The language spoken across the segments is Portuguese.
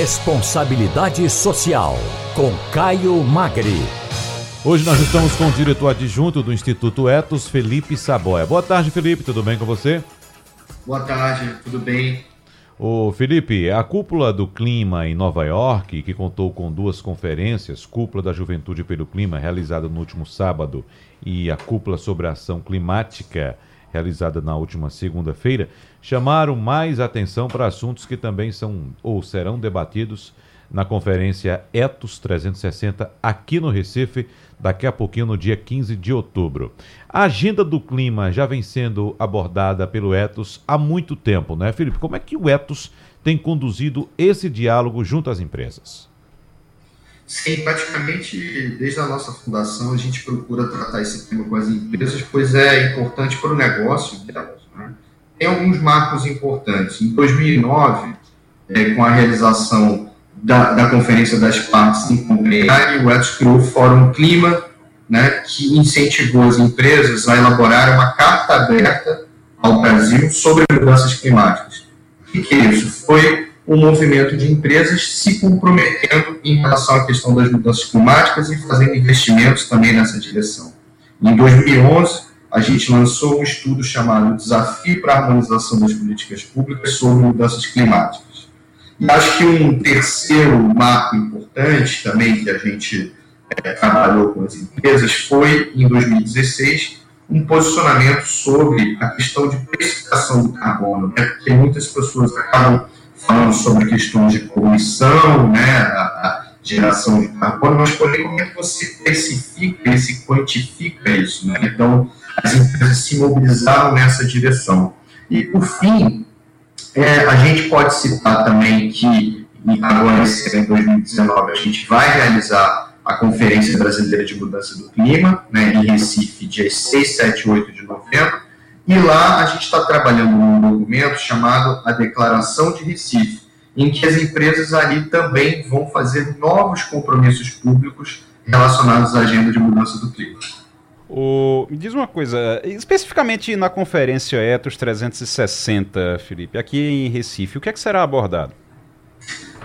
Responsabilidade Social, com Caio Magri. Hoje nós estamos com o diretor adjunto do Instituto Etos, Felipe Saboia. Boa tarde, Felipe, tudo bem com você? Boa tarde, tudo bem? Ô Felipe, a cúpula do clima em Nova York, que contou com duas conferências, Cúpula da Juventude pelo Clima, realizada no último sábado, e a Cúpula sobre a Ação Climática, realizada na última segunda-feira, chamaram mais atenção para assuntos que também são ou serão debatidos na conferência Etos 360 aqui no Recife, daqui a pouquinho no dia 15 de outubro. A agenda do clima já vem sendo abordada pelo Etos há muito tempo, né, Felipe? Como é que o Etos tem conduzido esse diálogo junto às empresas? Sim, praticamente desde a nossa fundação a gente procura tratar esse tema com as empresas, pois é importante para o negócio delas. Né? Tem alguns marcos importantes. Em 2009, é, com a realização da, da Conferência das Partes em Copenhague, o Etos criou o Fórum Clima, né, que incentivou as empresas a elaborar uma carta aberta ao Brasil sobre mudanças climáticas. O que, que é isso? Foi um movimento de empresas se comprometendo em relação à questão das mudanças climáticas e fazendo investimentos também nessa direção. Em 2011, a gente lançou um estudo chamado Desafio para a Harmonização das Políticas Públicas sobre Mudanças Climáticas. E acho que um terceiro marco importante também que a gente é, trabalhou com as empresas foi, em 2016, um posicionamento sobre a questão de precificação do carbono, né? porque muitas pessoas acabam falando sobre questões de poluição, né, a, geração de carbono, mas porém como é que você especifica e se quantifica isso? Né? Então, as empresas se mobilizaram nessa direção. E, por fim, é, a gente pode citar também que agora, em 2019, a gente vai realizar a Conferência Brasileira de Mudança do Clima, né, em Recife, dias 6, 7 e 8 de novembro, e lá a gente está trabalhando num documento chamado a Declaração de Recife, em que as empresas ali também vão fazer novos compromissos públicos relacionados à agenda de mudança do clima. O, me diz uma coisa, especificamente na conferência Etos 360, Felipe, aqui em Recife, o que é que será abordado?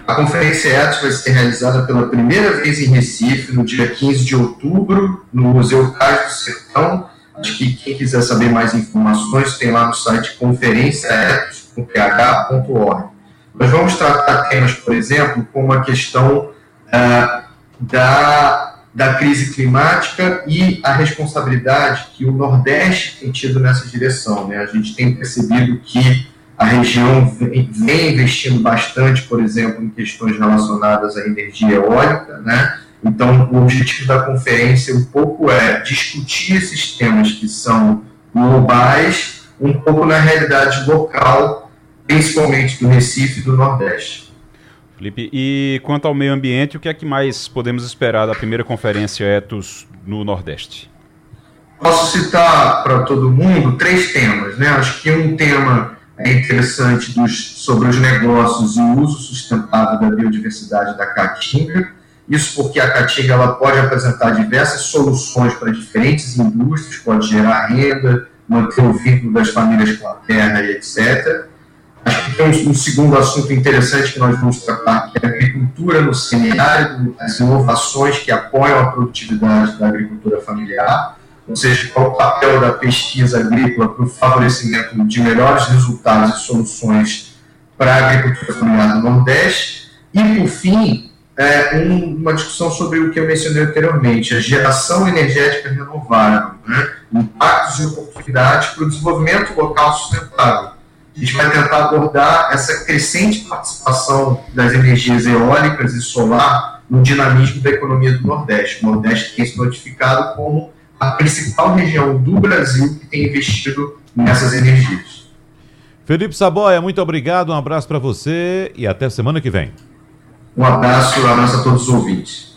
A conferência Etos vai ser realizada pela primeira vez em Recife, no dia 15 de outubro, no Museu Cais do Sertão, Que quem quiser saber mais informações tem lá no site conferenciaetos.ph.org. Nós vamos tratar temas, por exemplo, como a questão uh, da, da crise climática e a responsabilidade que o Nordeste tem tido nessa direção. Né? A gente tem percebido que a região vem, vem investindo bastante, por exemplo, em questões relacionadas à energia eólica, né? Então, o objetivo da conferência um pouco é discutir esses temas que são globais, um pouco na realidade local, principalmente do Recife e do Nordeste. Felipe, e quanto ao meio ambiente, o que é que mais podemos esperar da primeira conferência Etos no Nordeste? Posso citar para todo mundo três temas, né? Acho que um tema é interessante dos, sobre os negócios e o uso sustentável da biodiversidade da caatinga isso porque a Caatinga ela pode apresentar diversas soluções para diferentes indústrias, pode gerar renda, manter o vínculo das famílias com a terra e etc. Acho que tem um, segundo assunto interessante que nós vamos tratar, que é a agricultura no semiárido, as inovações que apoiam a produtividade da agricultura familiar, ou seja, qual o papel da pesquisa agrícola para o favorecimento de melhores resultados e soluções para a agricultura familiar do Nordeste. E, por fim, é, um, uma discussão sobre o que eu mencionei anteriormente, a geração energética renovável, né? impactos e oportunidades para o desenvolvimento local sustentável. A gente vai tentar abordar essa crescente participação das energias eólicas e solar no dinamismo da economia do Nordeste. O Nordeste tem se notificado como a principal região do Brasil que tem investido nessas energias. Felipe Saboia, muito obrigado, um abraço para você e até semana que vem. Um abraço, um abraço a todos os ouvintes.